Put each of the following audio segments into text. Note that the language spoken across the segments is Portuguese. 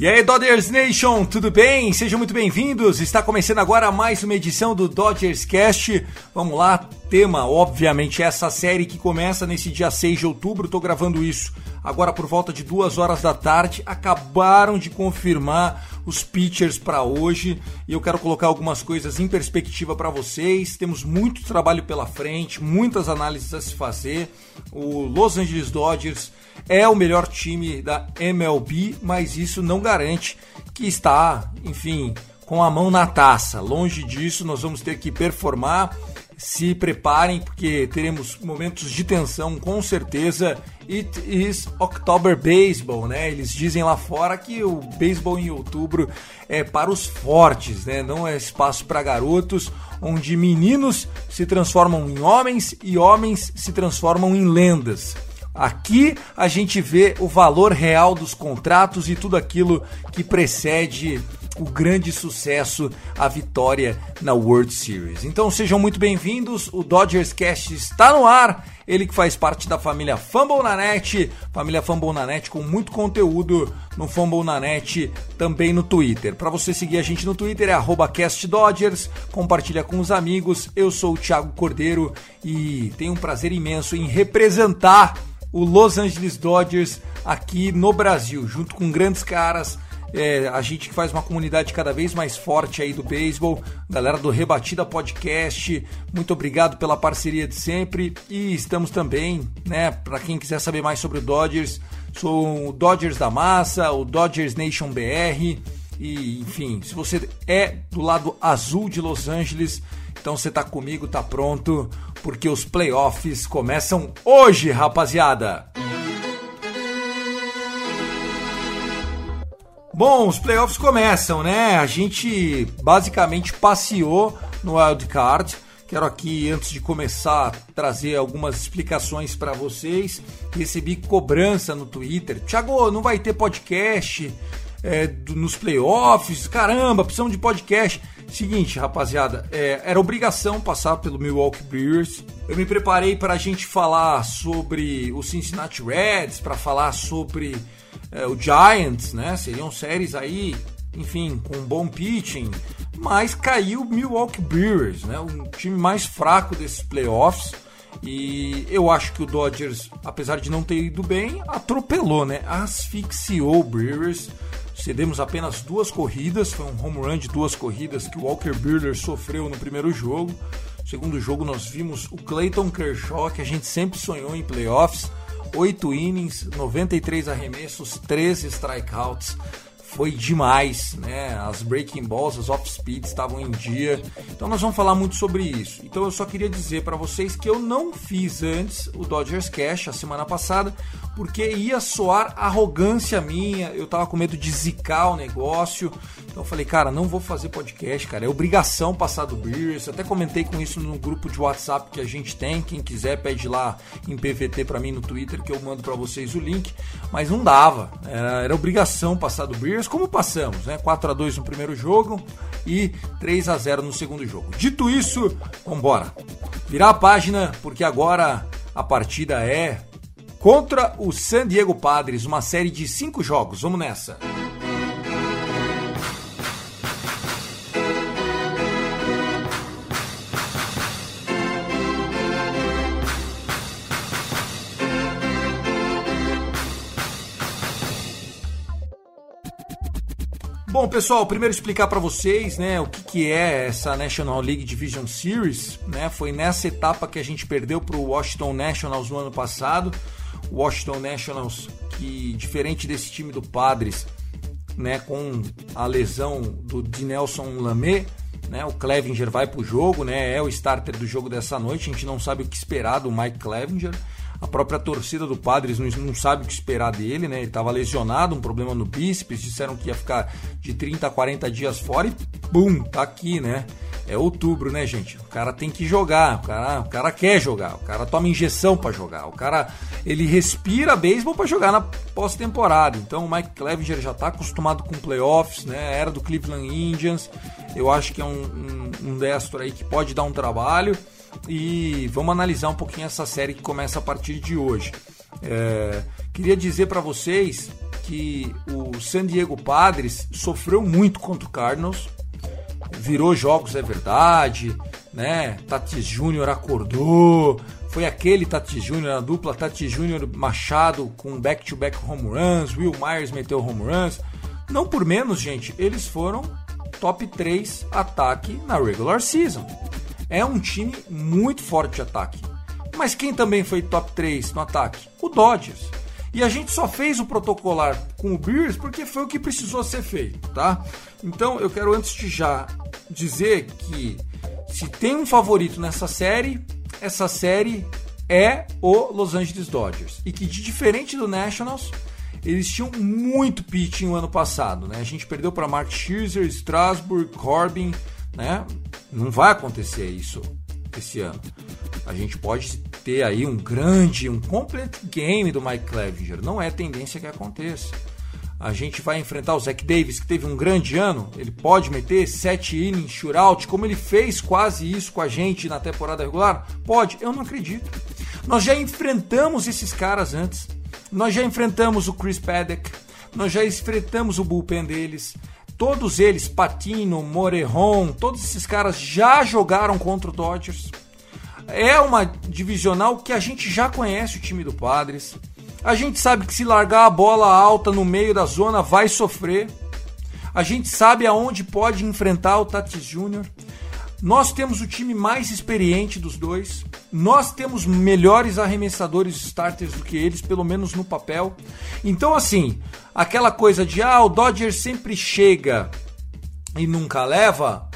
E aí, Dodgers Nation, tudo bem? Sejam muito bem-vindos. Está começando agora mais uma edição do Dodgers Cast. Vamos lá, tema, obviamente, essa série que começa nesse dia 6 de outubro. Estou gravando isso agora por volta de duas horas da tarde. Acabaram de confirmar os pitchers para hoje e eu quero colocar algumas coisas em perspectiva para vocês. Temos muito trabalho pela frente, muitas análises a se fazer. O Los Angeles Dodgers é o melhor time da MLB, mas isso não garante que está, enfim, com a mão na taça. Longe disso, nós vamos ter que performar. Se preparem, porque teremos momentos de tensão, com certeza. It is October Baseball, né? Eles dizem lá fora que o beisebol em outubro é para os fortes, né? Não é espaço para garotos, onde meninos se transformam em homens e homens se transformam em lendas. Aqui a gente vê o valor real dos contratos e tudo aquilo que precede o grande sucesso, a vitória na World Series. Então sejam muito bem-vindos, o Dodgers Cast está no ar, ele que faz parte da família Fumble na Net, família Fumble na Net com muito conteúdo no Fumble na Net, também no Twitter. Para você seguir a gente no Twitter é @castdodgers, compartilha com os amigos. Eu sou o Thiago Cordeiro e tenho um prazer imenso em representar o Los Angeles Dodgers aqui no Brasil, junto com grandes caras. É, a gente que faz uma comunidade cada vez mais forte aí do beisebol, galera do Rebatida Podcast, muito obrigado pela parceria de sempre. E estamos também, né, para quem quiser saber mais sobre o Dodgers, sou o Dodgers da Massa, o Dodgers Nation BR e enfim, se você é do lado azul de Los Angeles, então você tá comigo, tá pronto, porque os playoffs começam hoje, rapaziada. Bom, os playoffs começam, né? A gente basicamente passeou no Wild Card. Quero aqui, antes de começar, trazer algumas explicações para vocês. Recebi cobrança no Twitter. Thiago, não vai ter podcast é, do- nos playoffs? Caramba, precisamos de podcast. Seguinte, rapaziada, é, era obrigação passar pelo Milwaukee Brewers. Eu me preparei para a gente falar sobre o Cincinnati Reds, para falar sobre é, o Giants, né? Seriam séries aí, enfim, com um bom pitching. Mas caiu o Milwaukee Brewers, né? Um time mais fraco desses playoffs. E eu acho que o Dodgers, apesar de não ter ido bem, atropelou, né? Asfixiou o Brewers. Cedemos apenas duas corridas, foi um home run de duas corridas que o Walker Buehler sofreu no primeiro jogo. Segundo jogo nós vimos o Clayton Kershaw, que a gente sempre sonhou em playoffs. 8 innings, 93 arremessos, 13 strikeouts. Foi demais, né? As breaking balls, as off speed estavam em dia. Então nós vamos falar muito sobre isso. Então eu só queria dizer para vocês que eu não fiz antes o Dodgers Cash a semana passada, porque ia soar arrogância minha. Eu tava com medo de zicar o negócio. Então eu falei, cara, não vou fazer podcast, cara. É obrigação passar do Brewers. Eu até comentei com isso no grupo de WhatsApp que a gente tem. Quem quiser pede lá em PVT para mim no Twitter que eu mando para vocês o link. Mas não dava. Era, era obrigação passar do Como passamos, né? 4 a 2 no primeiro jogo e 3 a 0 no segundo jogo. Dito isso, vambora. Virar a página, porque agora a partida é contra o San Diego Padres, uma série de cinco jogos. Vamos nessa. Bom, pessoal, primeiro explicar para vocês, né, o que, que é essa National League Division Series, né? Foi nessa etapa que a gente perdeu para o Washington Nationals no ano passado. O Washington Nationals, que diferente desse time do Padres, né, com a lesão do Dinelson Lamé, né, o Clevinger vai para o jogo, né, é o starter do jogo dessa noite. A gente não sabe o que esperar do Mike Clevinger. A própria torcida do Padres não, sabe o que esperar dele, né? Ele estava lesionado, um problema no bíceps, disseram que ia ficar de 30 a 40 dias fora e bum, tá aqui, né? É outubro, né, gente? O cara tem que jogar, o cara, o cara quer jogar, o cara toma injeção para jogar, o cara ele respira beisebol para jogar na pós-temporada. Então o Mike Clevenger já tá acostumado com playoffs, né? Era do Cleveland Indians. Eu acho que é um, um, um destro aí que pode dar um trabalho e vamos analisar um pouquinho essa série que começa a partir de hoje. É, queria dizer para vocês que o San Diego Padres sofreu muito contra o Cardinals, virou jogos, é verdade, né? Tatis Júnior acordou, foi aquele Tatis Júnior, a dupla Tatis Júnior Machado com back-to-back -back home runs, Will Myers meteu home runs. Não por menos, gente, eles foram top 3 ataque na regular season é um time muito forte de ataque. Mas quem também foi top 3 no ataque? O Dodgers. E a gente só fez o protocolar com o Bears porque foi o que precisou ser feito, tá? Então eu quero antes de já dizer que se tem um favorito nessa série, essa série é o Los Angeles Dodgers. E que de diferente do Nationals, eles tinham muito pitching no ano passado, né? A gente perdeu para Mark Scherzer, Strasburg, Corbin, né? Não vai acontecer isso esse ano. A gente pode ter aí um grande, um complete game do Mike Clevinger. Não é tendência que aconteça. A gente vai enfrentar o Zach Davis, que teve um grande ano. Ele pode meter sete innings, shootout, como ele fez quase isso com a gente na temporada regular? Pode, eu não acredito. Nós já enfrentamos esses caras antes. Nós já enfrentamos o Chris Paddock. Nós já enfrentamos o bullpen deles. Todos eles, Patino, Morejon, todos esses caras já jogaram contra o Dodgers. É uma divisional que a gente já conhece o time do Padres. A gente sabe que se largar a bola alta no meio da zona vai sofrer. A gente sabe aonde pode enfrentar o Tatis Júnior. Nós temos o time mais experiente dos dois. Nós temos melhores arremessadores starters do que eles, pelo menos no papel. Então, assim, aquela coisa de ah, o Dodger sempre chega e nunca leva,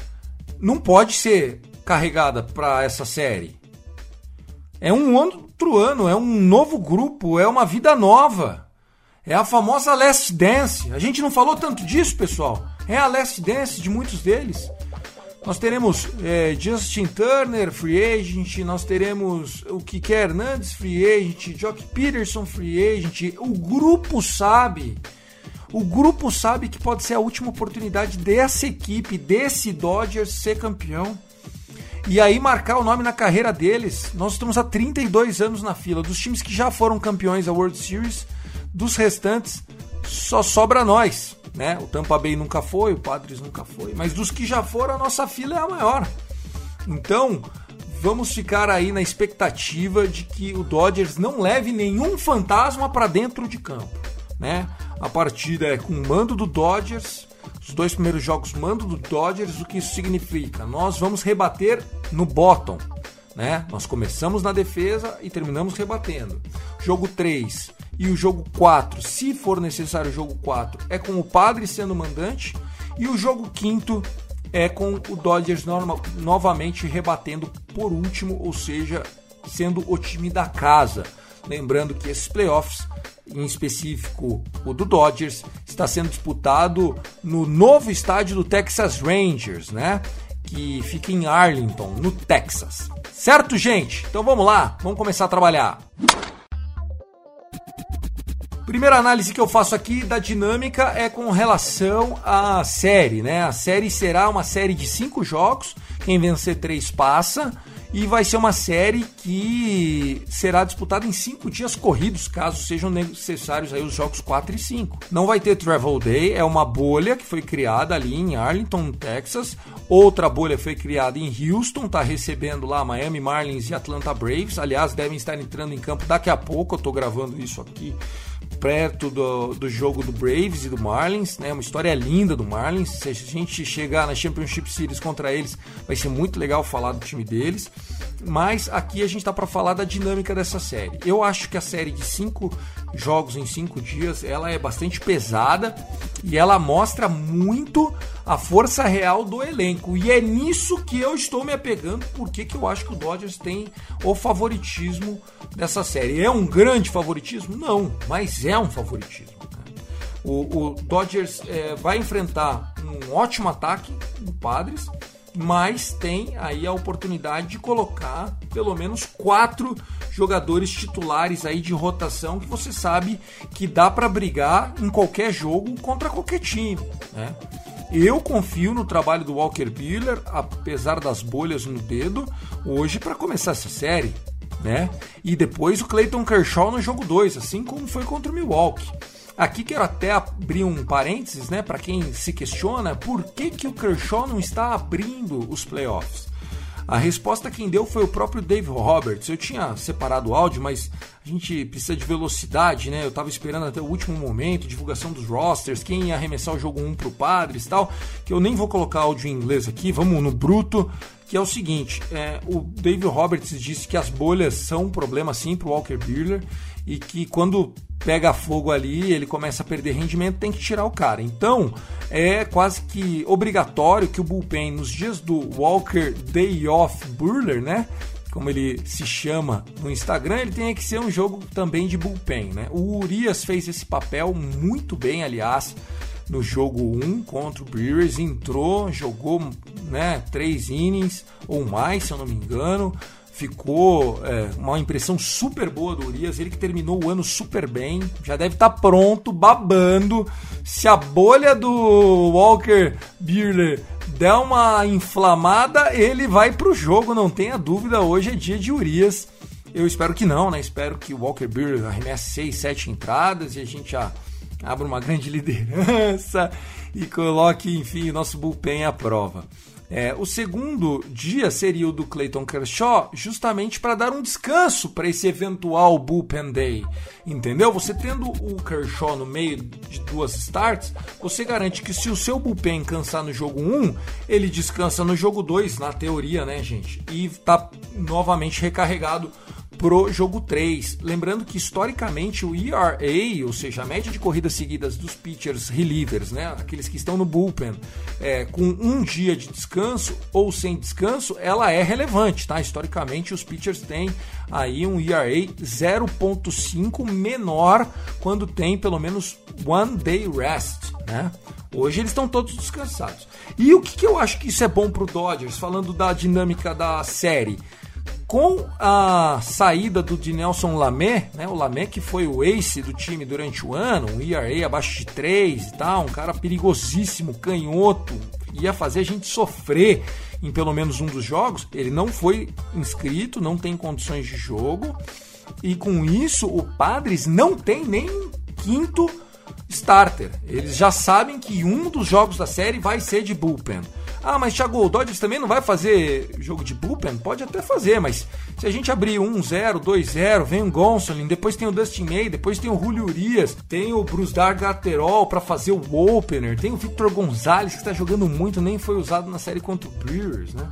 não pode ser carregada para essa série. É um outro ano, é um novo grupo, é uma vida nova. É a famosa Last Dance. A gente não falou tanto disso, pessoal. É a Last Dance de muitos deles. Nós teremos é, Justin Turner, free agent, nós teremos o Kike Hernandes, free agent, Jock Peterson, free agent. O grupo sabe, o grupo sabe que pode ser a última oportunidade dessa equipe, desse Dodgers ser campeão. E aí marcar o nome na carreira deles. Nós estamos há 32 anos na fila. Dos times que já foram campeões da World Series, dos restantes, só sobra nós né? O Tampa Bay nunca foi, o Padres nunca foi, mas dos que já foram, a nossa fila é a maior. Então, vamos ficar aí na expectativa de que o Dodgers não leve nenhum fantasma para dentro de campo, né? A partida é com o mando do Dodgers, os dois primeiros jogos mando do Dodgers, o que isso significa? Nós vamos rebater no bottom, né? Nós começamos na defesa e terminamos rebatendo. Jogo 3, e o jogo 4, se for necessário o jogo 4, é com o Padre sendo mandante. E o jogo quinto é com o Dodgers norma, novamente rebatendo por último, ou seja, sendo o time da casa. Lembrando que esses playoffs, em específico o do Dodgers, está sendo disputado no novo estádio do Texas Rangers, né? Que fica em Arlington, no Texas. Certo, gente? Então vamos lá, vamos começar a trabalhar. Primeira análise que eu faço aqui da dinâmica é com relação à série, né? A série será uma série de cinco jogos, quem vencer três passa, e vai ser uma série que será disputada em cinco dias corridos, caso sejam necessários aí os jogos 4 e 5. Não vai ter Travel Day, é uma bolha que foi criada ali em Arlington, Texas. Outra bolha foi criada em Houston, está recebendo lá Miami Marlins e Atlanta Braves. Aliás, devem estar entrando em campo daqui a pouco, eu estou gravando isso aqui perto do, do jogo do Braves e do Marlins, né? Uma história linda do Marlins. Se a gente chegar na Championship Series contra eles, vai ser muito legal falar do time deles. Mas aqui a gente tá para falar da dinâmica dessa série. Eu acho que a série de cinco jogos em cinco dias, ela é bastante pesada e ela mostra muito a força real do elenco. E é nisso que eu estou me apegando, porque que eu acho que o Dodgers tem o favoritismo dessa série. É um grande favoritismo? Não, mas é um favoritismo. Né? O, o, Dodgers é, vai enfrentar um ótimo ataque do Padres, mas tem aí a oportunidade de colocar pelo menos quatro jogadores titulares aí de rotação que você sabe que dá para brigar em qualquer jogo contra qualquer time, né? Eu confio no trabalho do Walker Buehler, apesar das bolhas no dedo, hoje para começar essa série, né? E depois o Clayton Kershaw no jogo 2, assim como foi contra o Milwaukee. Aqui quero até abrir um parênteses, né, para quem se questiona por que, que o Kershaw não está abrindo os playoffs. A resposta quem deu foi o próprio Dave Roberts. Eu tinha separado o áudio, mas a gente precisa de velocidade, né? Eu tava esperando até o último momento, divulgação dos rosters, quem ia arremessar o jogo 1 pro Padres e tal, que eu nem vou colocar áudio em inglês aqui, vamos no bruto, que é o seguinte, é, o Dave Roberts disse que as bolhas são um problema sim pro Walker Buehler e que quando pega fogo ali, ele começa a perder rendimento, tem que tirar o cara. Então, é quase que obrigatório que o bullpen nos dias do Walker Day Off Burler, né? Como ele se chama no Instagram, ele tem que ser um jogo também de bullpen, né? O Urias fez esse papel muito bem, aliás, no jogo 1 contra o Brewers, entrou, jogou, né, três innings ou mais, se eu não me engano ficou é, uma impressão super boa do Urias, ele que terminou o ano super bem, já deve estar tá pronto, babando. Se a bolha do Walker Buehler der uma inflamada, ele vai pro jogo, não tenha dúvida, hoje é dia de Urias. Eu espero que não, né? Espero que o Walker Buehler arremesse 6, 7 entradas e a gente já abra uma grande liderança e coloque, enfim, o nosso bullpen à prova. É, o segundo dia seria o do Clayton Kershaw, justamente para dar um descanso para esse eventual bullpen day. Entendeu? Você tendo o Kershaw no meio de duas starts, você garante que se o seu bullpen cansar no jogo 1, ele descansa no jogo 2, na teoria, né, gente? E tá novamente recarregado pro jogo 3. Lembrando que historicamente o ERA, ou seja, a média de corridas seguidas dos pitchers relievers, né, aqueles que estão no bullpen, é, com um dia de descanso ou sem descanso, ela é relevante, tá? Historicamente os pitchers têm aí um ERA 0.5 menor quando tem pelo menos one day rest, né? Hoje eles estão todos descansados. E o que, que eu acho que isso é bom pro Dodgers, falando da dinâmica da série? Com a saída do Dinelson Lamé, né, o Lamé que foi o ace do time durante o ano, um ERA abaixo de 3 e tal, um cara perigosíssimo, canhoto, ia fazer a gente sofrer em pelo menos um dos jogos. Ele não foi inscrito, não tem condições de jogo, e com isso o Padres não tem nem quinto starter. Eles já sabem que um dos jogos da série vai ser de bullpen. Ah, mas Thiago, o Dodgers também não vai fazer jogo de bullpen? Pode até fazer, mas se a gente abrir 1-0, 2-0, vem o Gonsolin, depois tem o Dustin May, depois tem o Julio Urias, tem o Bruce Dargaterol para fazer o opener, tem o Victor Gonzalez que está jogando muito, nem foi usado na série contra o Brewers, né?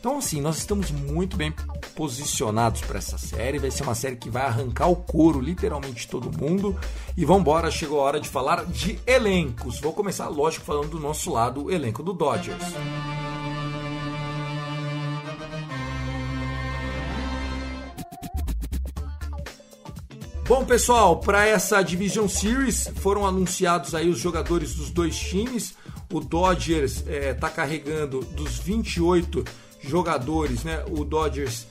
Então, assim, nós estamos muito bem posicionados para essa série. Vai ser uma série que vai arrancar o couro, literalmente, todo mundo. E vamos embora, chegou a hora de falar de elencos. Vou começar, lógico, falando do nosso lado, o elenco do Dodgers. Bom, pessoal, para essa Division Series foram anunciados aí os jogadores dos dois times. O Dodgers está eh, carregando dos 28 jogadores, né? O Dodgers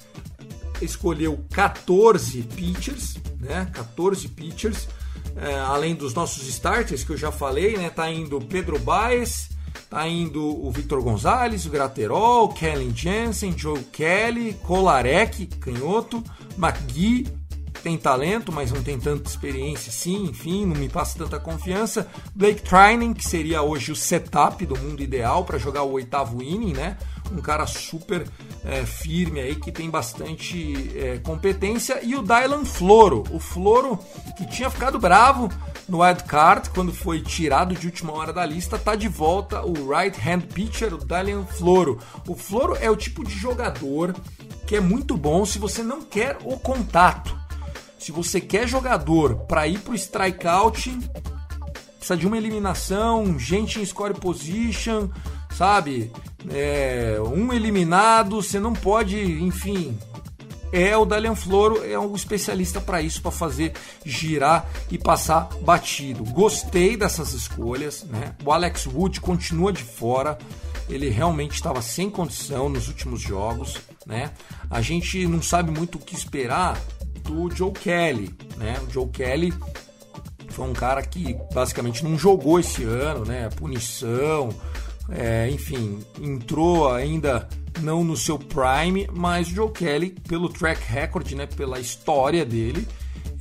escolheu 14 pitchers, né? 14 pitchers, é, além dos nossos starters que eu já falei, né? Tá indo Pedro Baez, tá indo o Victor Gonzalez, o Graterol, Kellen Jensen, Joe Kelly, Kolarek, canhoto, McGee, tem talento, mas não tem tanta experiência sim, enfim, não me passa tanta confiança. Blake Trinan, que seria hoje o setup do mundo ideal para jogar o oitavo inning, né? Um cara super é, firme aí, que tem bastante é, competência. E o Dylan Floro, o Floro que tinha ficado bravo no wild card quando foi tirado de última hora da lista, tá de volta o right hand pitcher, o Dylan Floro. O Floro é o tipo de jogador que é muito bom se você não quer o contato. Se você quer jogador para ir pro strikeout, precisa de uma eliminação, gente em score position, sabe? É, um eliminado, você não pode, enfim. É o Dalian Floro, é um especialista para isso, para fazer girar e passar batido. Gostei dessas escolhas, né? O Alex Wood continua de fora, ele realmente estava sem condição nos últimos jogos, né? A gente não sabe muito o que esperar do Joe Kelly, né? O Joe Kelly foi um cara que basicamente não jogou esse ano, né? Punição, é, enfim, entrou ainda não no seu prime, mas o Joe Kelly, pelo track record, né, pela história dele,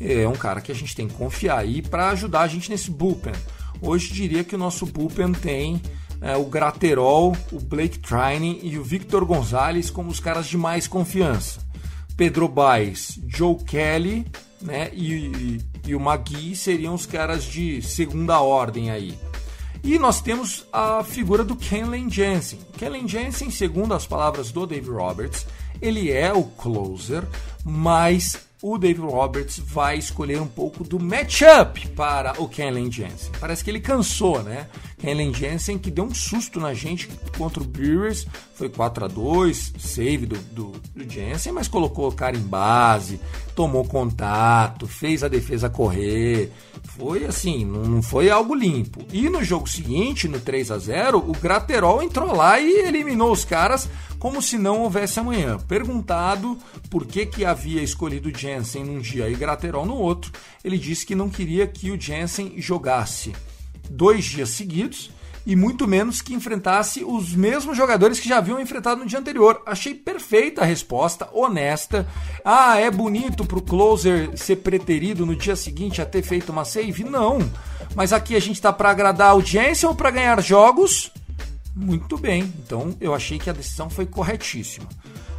é um cara que a gente tem que confiar aí para ajudar a gente nesse bullpen. Hoje diria que o nosso bullpen tem é, o Graterol, o Blake Trining e o Victor Gonzalez como os caras de mais confiança. Pedro Baez, Joe Kelly né, e, e, e o Magui seriam os caras de segunda ordem aí. E nós temos a figura do Kenley Jensen. Kenley Jensen, segundo as palavras do Dave Roberts, ele é o closer, mas o Dave Roberts vai escolher um pouco do matchup para o Kenley Jensen. Parece que ele cansou, né? Kenley Jensen que deu um susto na gente contra o Brewers, foi 4 a 2 save do, do, do Jensen, mas colocou o cara em base, tomou contato, fez a defesa correr. Foi assim, não foi algo limpo. E no jogo seguinte, no 3 a 0 o Graterol entrou lá e eliminou os caras como se não houvesse amanhã. Perguntado por que, que havia escolhido Jensen num dia e Graterol no outro, ele disse que não queria que o Jensen jogasse dois dias seguidos e muito menos que enfrentasse os mesmos jogadores que já haviam enfrentado no dia anterior. Achei perfeita a resposta, honesta. Ah, é bonito pro closer ser preterido no dia seguinte a ter feito uma save? Não. Mas aqui a gente tá para agradar a audiência ou para ganhar jogos? Muito bem, então eu achei que a decisão foi corretíssima.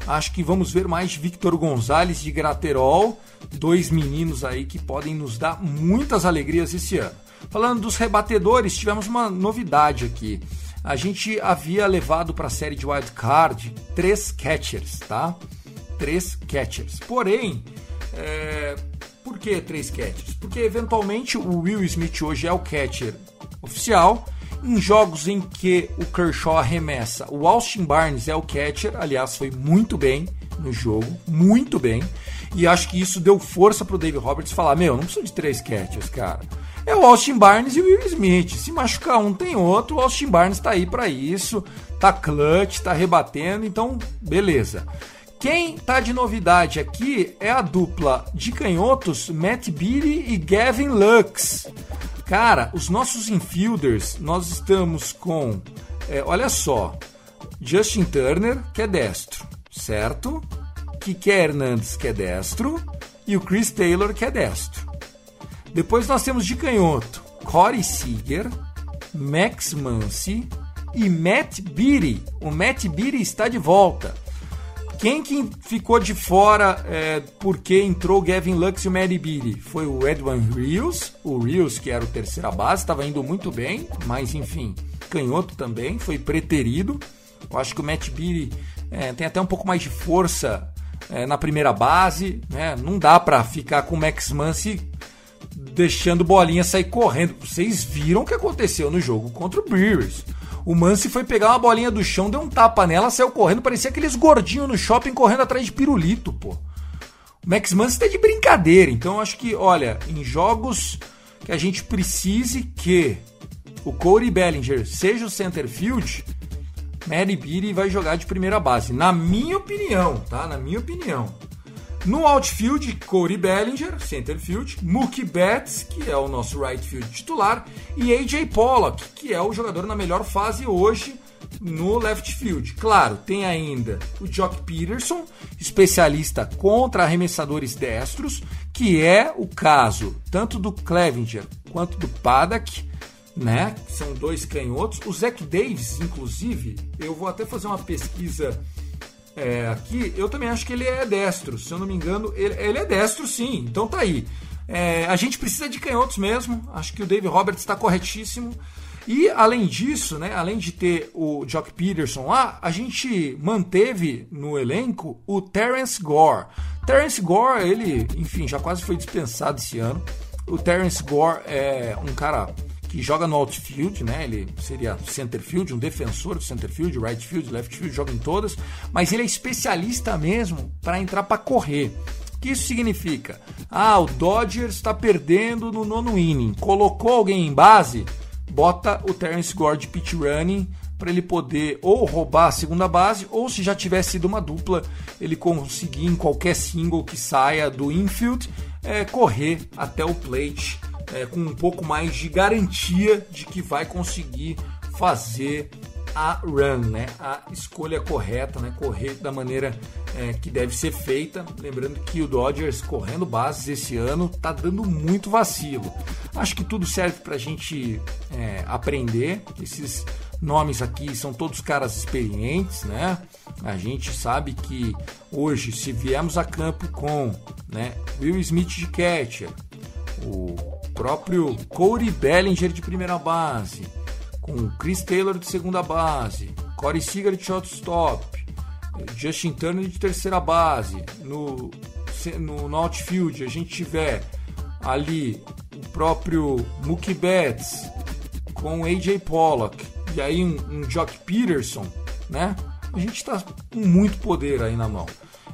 Acho que vamos ver mais Victor Gonzalez de Graterol, dois meninos aí que podem nos dar muitas alegrias esse ano. Falando dos rebatedores, tivemos uma novidade aqui. A gente havia levado para a série de Wild Card três catchers, tá? Três catchers. Porém, é... por que três catchers? Porque eventualmente o Will Smith hoje é o catcher oficial em jogos em que o Kershaw arremessa, o Austin Barnes é o catcher, aliás, foi muito bem no jogo, muito bem. E acho que isso deu força pro David Roberts falar: Meu, não preciso de três catchers, cara. É o Austin Barnes e o Will Smith. Se machucar um, tem outro. O Austin Barnes tá aí para isso. Tá clutch, tá rebatendo. Então, beleza. Quem tá de novidade aqui é a dupla de canhotos Matt Beatty e Gavin Lux. Cara, os nossos infielders, nós estamos com, é, olha só, Justin Turner, que é destro, certo? Kike Hernandes, que é destro, e o Chris Taylor, que é destro. Depois nós temos de canhoto Corey Seager, Max Muncy e Matt Beatty. O Matt Beatty está de volta. Quem que ficou de fora é, porque entrou Gavin Lux e o Matt Beatty? Foi o Edwin Rios, o Rios que era o terceira base, estava indo muito bem, mas enfim, canhoto também, foi preterido. Eu acho que o Matt Beatty é, tem até um pouco mais de força é, na primeira base, né? Não dá para ficar com o Max Muncy deixando bolinha sair correndo. Vocês viram o que aconteceu no jogo contra o Brewers. O Mansi foi pegar uma bolinha do chão, deu um tapa nela, saiu correndo, parecia aqueles gordinhos no shopping correndo atrás de pirulito, pô. O Max Mansi tá de brincadeira, então acho que, olha, em jogos que a gente precise que o Corey Bellinger seja o center field, Mary Beatty vai jogar de primeira base, na minha opinião, tá? Na minha opinião. No outfield, Corey Bellinger, center field, Mookie Betts, que é o nosso right field titular, e AJ Pollock, que é o jogador na melhor fase hoje no left field. Claro, tem ainda o Jock Peterson, especialista contra arremessadores destros, que é o caso tanto do Clevinger quanto do Paddock, né? São dois canhotos. O Zach Davis, inclusive, eu vou até fazer uma pesquisa é, aqui. Eu também acho que ele é destro. Se eu não me engano, ele, ele é destro, sim. Então tá aí. É, a gente precisa de canhotos mesmo. Acho que o Dave Roberts está corretíssimo. E além disso, né, além de ter o Jock Peterson lá, a gente manteve no elenco o Terence Gore. Terence Gore, ele, enfim, já quase foi dispensado esse ano. O Terence Gore é um cara que joga no outfield, né? Ele seria centerfield, um defensor do centerfield, right field, left field, joga em todas, mas ele é especialista mesmo para entrar para correr. O que isso significa? Ah, o Dodgers está perdendo no nono inning. Colocou alguém em base, bota o Terence Gore de pitch running para ele poder ou roubar a segunda base, ou se já tivesse sido uma dupla, ele conseguir em qualquer single que saia do infield, é, correr até o plate é, com um pouco mais de garantia de que vai conseguir fazer a run, né? A escolha correta, né? Correr da maneira é, que deve ser feita. Lembrando que o Dodgers correndo bases esse ano tá dando muito vacilo. Acho que tudo serve para a gente é, aprender. Esses nomes aqui são todos caras experientes, né? A gente sabe que hoje, se viemos a campo com né, Will Smith de catcher, o próprio Corey Bellinger de primeira base, com Chris Taylor de segunda base, Corey Seager de shortstop, Justin Turner de terceira base, no, no, no outfield a gente tiver ali o próprio Mookie Betts com AJ Pollock e aí um, um Jock Peterson, né? A gente está com muito poder aí na mão.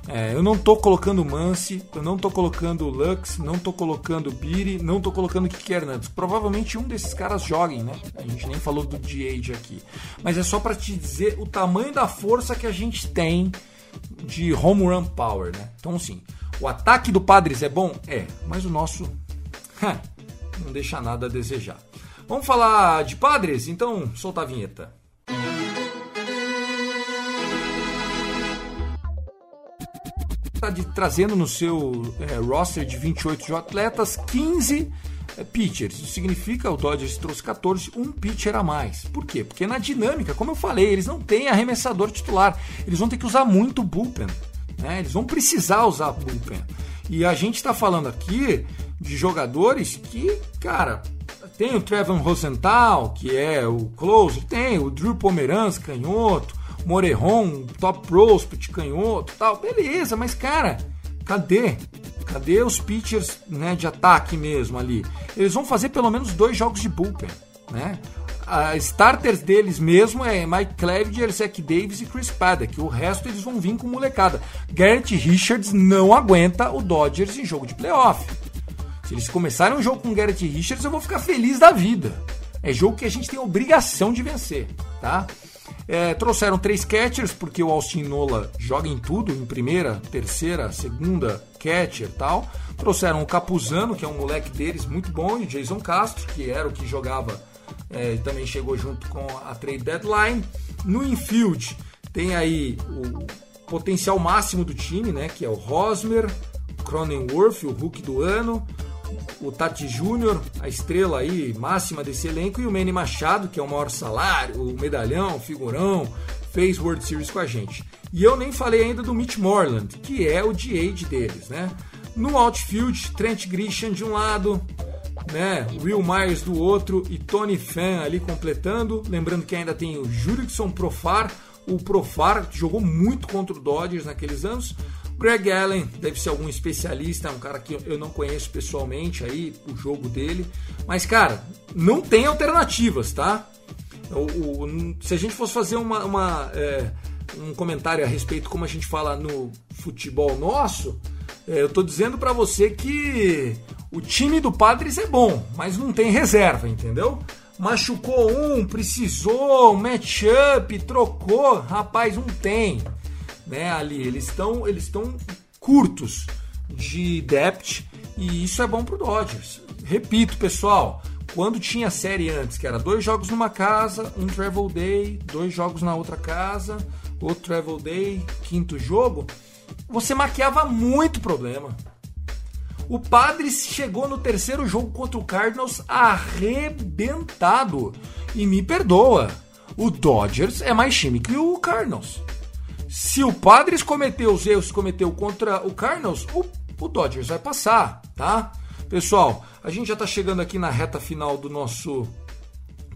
É, eu não tô colocando Mance, eu não tô colocando Lux, não tô colocando Biri, não tô colocando Kiki Hernandes. Provavelmente um desses caras joguem, né? A gente nem falou do DH aqui. Mas é só para te dizer o tamanho da força que a gente tem de home run power, né? Então, sim, o ataque do Padres é bom? É, mas o nosso não deixa nada a desejar. Vamos falar de Padres? Então, solta a vinheta. Está trazendo no seu é, roster de 28 atletas 15 é, pitchers. Isso significa o Dodgers trouxe 14, um pitcher a mais. Por quê? Porque na dinâmica, como eu falei, eles não têm arremessador titular. Eles vão ter que usar muito bullpen. Né? Eles vão precisar usar bullpen. E a gente está falando aqui de jogadores que, cara, tem o Trevor Rosenthal, que é o closer, tem o Drew Pomeranz, canhoto, Morejon, top prospect, canhoto tal, beleza, mas cara, cadê? Cadê os pitchers né, de ataque mesmo ali? Eles vão fazer pelo menos dois jogos de bullpen, né? A starters deles mesmo é Mike Clevenger, Zach Davis e Chris Paddock. O resto eles vão vir com molecada. Garrett Richards não aguenta o Dodgers em jogo de playoff. Se eles começarem um jogo com Garrett Richards, eu vou ficar feliz da vida. É jogo que a gente tem obrigação de vencer, tá? É, trouxeram três catchers, porque o Austin Nola joga em tudo, em primeira, terceira, segunda, catcher tal. Trouxeram o Capuzano, que é um moleque deles muito bom, e o Jason Castro, que era o que jogava, é, também chegou junto com a trade deadline. No infield tem aí o potencial máximo do time, né, que é o Rosmer, Cronenworth, o Hulk do ano, o Tati Júnior, a estrela aí máxima desse elenco, e o Manny Machado, que é o maior salário, o medalhão, o figurão, fez World Series com a gente. E eu nem falei ainda do Mitch Moreland, que é o DH deles, né? No outfield, Trent Grisham de um lado, né? Will Myers do outro e Tony Fan ali completando. Lembrando que ainda tem o Jurickson Profar, o Profar jogou muito contra o Dodgers naqueles anos. Greg Allen deve ser algum especialista, um cara que eu não conheço pessoalmente aí, o jogo dele. Mas, cara, não tem alternativas, tá? O, o, se a gente fosse fazer uma, uma é, um comentário a respeito como a gente fala no futebol nosso, é, eu tô dizendo para você que o time do Padres é bom, mas não tem reserva, entendeu? Machucou um, precisou, um matchup, trocou, rapaz, não tem né, ali. Eles estão eles curtos de depth e isso é bom para o Dodgers. Repito, pessoal, quando tinha série antes, que era dois jogos numa casa, um travel day, dois jogos na outra casa, outro travel day, quinto jogo, você maquiava muito problema. O Padres chegou no terceiro jogo contra o Cardinals arrebentado. E me perdoa, o Dodgers é mais time que o Cardinals. Se o Padres cometeu os erros que cometeu contra o Cardinals, o, o Dodgers vai passar, tá? Pessoal, a gente já está chegando aqui na reta final do nosso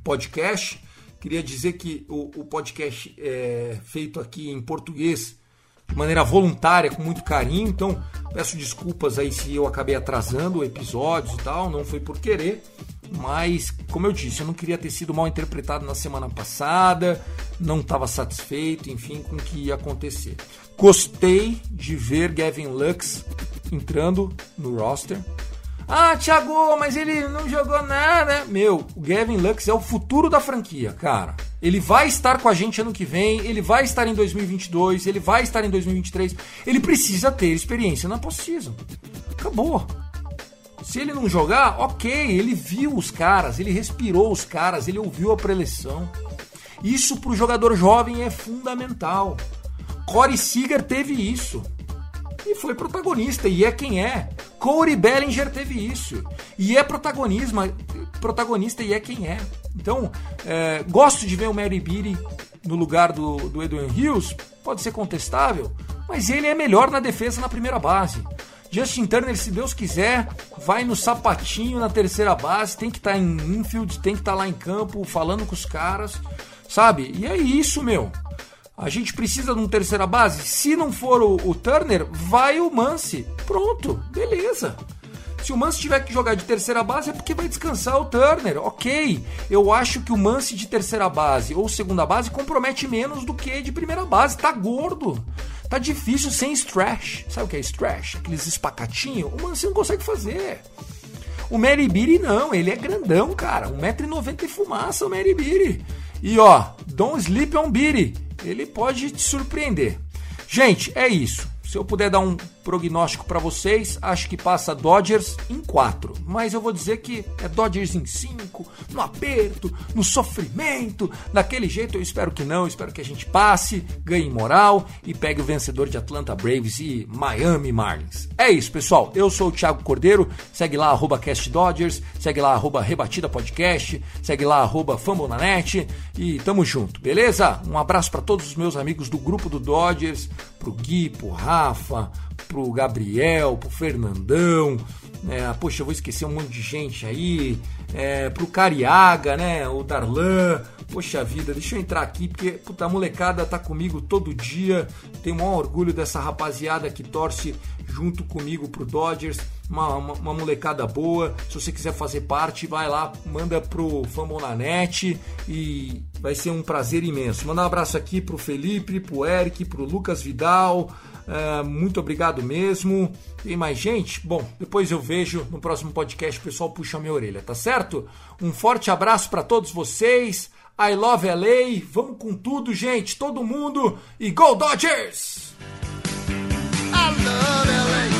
podcast. Queria dizer que o, o podcast é feito aqui em português de maneira voluntária, com muito carinho. Então, peço desculpas aí se eu acabei atrasando episódios e tal, não foi por querer. Mas, como eu disse, eu não queria ter sido mal interpretado na semana passada, não estava satisfeito, enfim, com o que ia acontecer. Gostei de ver Gavin Lux entrando no roster. Ah, Thiago, mas ele não jogou nada. Meu, o Gavin Lux é o futuro da franquia, cara. Ele vai estar com a gente ano que vem, ele vai estar em 2022, ele vai estar em 2023. Ele precisa ter experiência na postseason. Acabou. Se ele não jogar, ok, ele viu os caras, ele respirou os caras, ele ouviu a preleção. Isso para o jogador jovem é fundamental. Corey Seager teve isso e foi protagonista, e é quem é. Corey Bellinger teve isso, e é protagonismo, protagonista, e é quem é. Então, é, gosto de ver o Mary Beatty no lugar do, do Edwin Hills, pode ser contestável, mas ele é melhor na defesa na primeira base. Justin Turner, se Deus quiser, vai no sapatinho na terceira base, tem que estar tá em infield, tem que estar tá lá em campo, falando com os caras, sabe? E é isso, meu. A gente precisa de um terceira base? Se não for o, o Turner, vai o Mance. Pronto, beleza. Se o Mance tiver que jogar de terceira base é porque vai descansar o Turner. Ok, eu acho que o Mance de terceira base ou segunda base compromete menos do que de primeira base. Tá gordo. Tá difícil sem stretch. Sabe o que é stretch? Aqueles espacatinhos. O Mance não consegue fazer. O Beatty não, ele é grandão, cara. 1,90m e fumaça o Beatty. E ó, don't sleep on Beatty ele pode te surpreender. Gente, é isso. Se eu puder dar um prognóstico para vocês, acho que passa Dodgers em 4. Mas eu vou dizer que é Dodgers em 5, no aperto, no sofrimento. Daquele jeito eu espero que não, espero que a gente passe, ganhe moral e pegue o vencedor de Atlanta Braves e Miami Marlins. É isso, pessoal. Eu sou o Thiago Cordeiro. Segue lá, arroba CastDodgers. Segue lá, arroba Rebatida Podcast. Segue lá, arroba Fambonanet. E tamo junto, beleza? Um abraço para todos os meus amigos do grupo do Dodgers pro Gui, pro Rafa, pro Gabriel, pro Fernandão. É, poxa, eu vou esquecer um monte de gente aí. É, pro Cariaga, né? O Darlan. Poxa vida, deixa eu entrar aqui, porque puta, a molecada tá comigo todo dia. Tenho o maior orgulho dessa rapaziada que torce junto comigo pro Dodgers. Uma, uma, uma, molecada boa. Se você quiser fazer parte, vai lá, manda pro Famonanet e vai ser um prazer imenso. Manda um abraço aqui pro Felipe, pro Eric, pro Lucas Vidal. Uh, muito obrigado mesmo. Tem mais gente? Bom, depois eu vejo no próximo podcast. O pessoal puxa minha orelha, tá certo? Um forte abraço para todos vocês. I love LA. Vamos com tudo, gente. Todo mundo. E Go Dodgers! I love